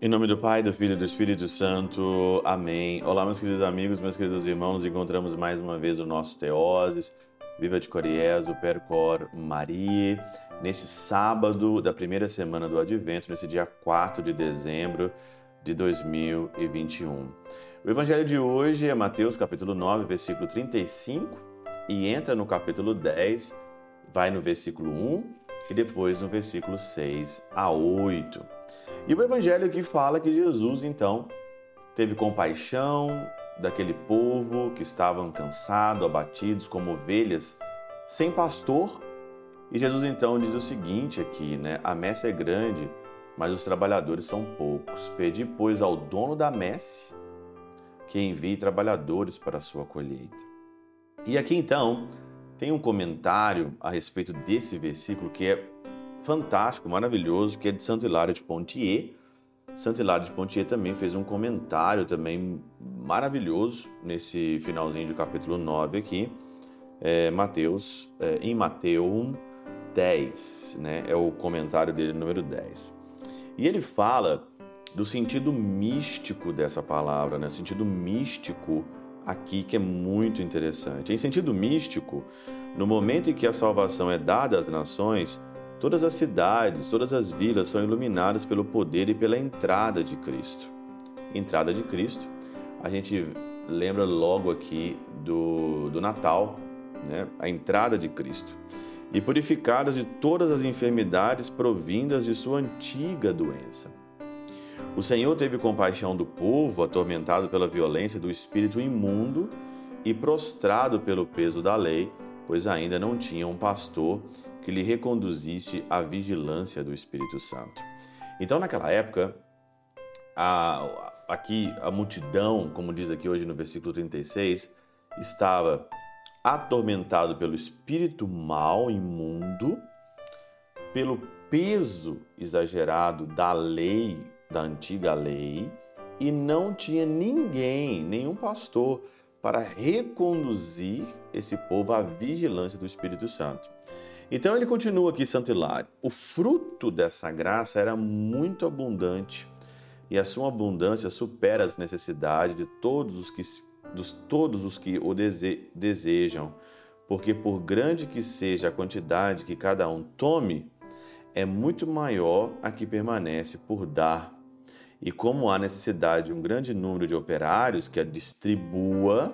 Em nome do Pai, do Filho e do Espírito Santo. Amém. Olá, meus queridos amigos, meus queridos irmãos. Encontramos mais uma vez no nosso Teoses. Viva de Coriezo, Percor Maria. Nesse sábado da primeira semana do Advento, nesse dia 4 de dezembro de 2021. O evangelho de hoje é Mateus capítulo 9, versículo 35 e entra no capítulo 10, vai no versículo 1 e depois no versículo 6 a 8. E o evangelho aqui fala que Jesus, então, teve compaixão daquele povo que estavam cansados, abatidos como ovelhas, sem pastor. E Jesus então diz o seguinte aqui, né? A messe é grande, mas os trabalhadores são poucos. Pedi, pois, ao dono da messe que envie trabalhadores para a sua colheita. E aqui então tem um comentário a respeito desse versículo que é fantástico, maravilhoso, que é de Santo Hilário de Pontier. Santo Hilário de Pontier também fez um comentário também maravilhoso nesse finalzinho do capítulo 9 aqui, é, Mateus, é, em Mateus 10, né? É o comentário dele número 10. E ele fala do sentido místico dessa palavra, né? Sentido místico aqui que é muito interessante. Em sentido místico, no momento em que a salvação é dada às nações, Todas as cidades, todas as vilas são iluminadas pelo poder e pela entrada de Cristo. Entrada de Cristo, a gente lembra logo aqui do, do Natal, né? a entrada de Cristo. E purificadas de todas as enfermidades provindas de sua antiga doença. O Senhor teve compaixão do povo atormentado pela violência do espírito imundo e prostrado pelo peso da lei, pois ainda não tinha um pastor que lhe reconduzisse à vigilância do Espírito Santo. Então, naquela época, a, aqui a multidão, como diz aqui hoje no versículo 36, estava atormentado pelo espírito mal, imundo, pelo peso exagerado da lei, da antiga lei, e não tinha ninguém, nenhum pastor, para reconduzir esse povo à vigilância do Espírito Santo. Então ele continua aqui, Santo Hilário. O fruto dessa graça era muito abundante e a sua abundância supera as necessidades de todos os que, dos, todos os que o dese, desejam, porque por grande que seja a quantidade que cada um tome, é muito maior a que permanece por dar. E como há necessidade de um grande número de operários que a distribua,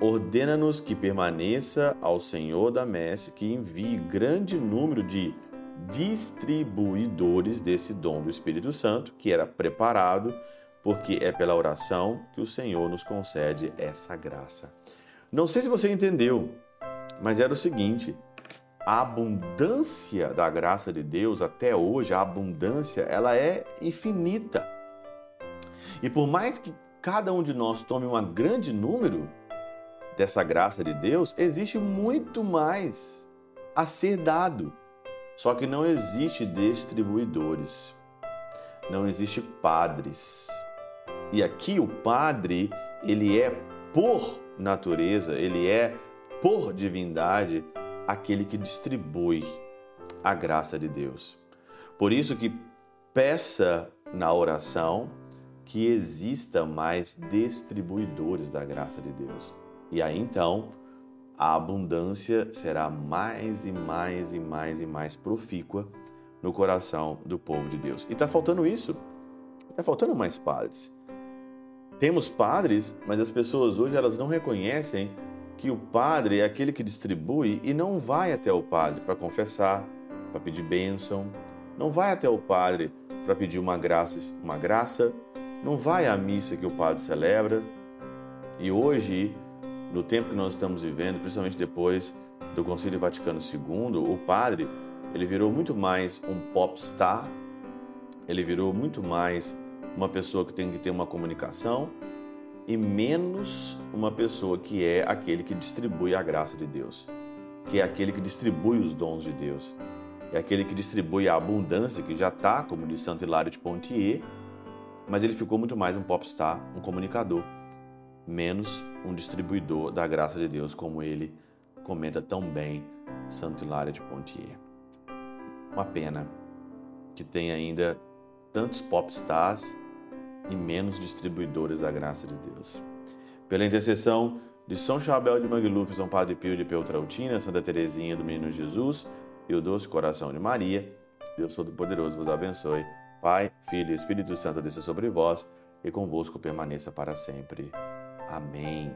ordena-nos que permaneça ao Senhor da messe que envie grande número de distribuidores desse dom do Espírito Santo, que era preparado, porque é pela oração que o Senhor nos concede essa graça. Não sei se você entendeu, mas era o seguinte: a abundância da graça de Deus até hoje, a abundância, ela é infinita. E por mais que cada um de nós tome um grande número, dessa graça de Deus, existe muito mais a ser dado. Só que não existe distribuidores. Não existe padres. E aqui o padre, ele é por natureza, ele é por divindade aquele que distribui a graça de Deus. Por isso que peça na oração que exista mais distribuidores da graça de Deus. E aí então a abundância será mais e mais e mais e mais profícua no coração do povo de Deus. E está faltando isso. Está faltando mais padres. Temos padres, mas as pessoas hoje elas não reconhecem que o padre é aquele que distribui e não vai até o padre para confessar, para pedir bênção, não vai até o padre para pedir uma graça, uma graça, não vai à missa que o padre celebra. E hoje no tempo que nós estamos vivendo, principalmente depois do Concílio Vaticano II, o padre ele virou muito mais um popstar, ele virou muito mais uma pessoa que tem que ter uma comunicação e menos uma pessoa que é aquele que distribui a graça de Deus, que é aquele que distribui os dons de Deus, é aquele que distribui a abundância que já está, como diz Santo Hilário de Pontier, mas ele ficou muito mais um popstar, um comunicador, menos um distribuidor da graça de Deus, como ele comenta tão bem Santo Hilário de Pontier. Uma pena que tem ainda tantos popstars e menos distribuidores da graça de Deus. Pela intercessão de São Chabel de Mangluf, São Padre Pio de Peltrautina, Santa Teresinha do Menino Jesus e o Doce Coração de Maria, Deus Todo-Poderoso vos abençoe. Pai, Filho e Espírito Santo desça sobre vós e convosco permaneça para sempre. Amém.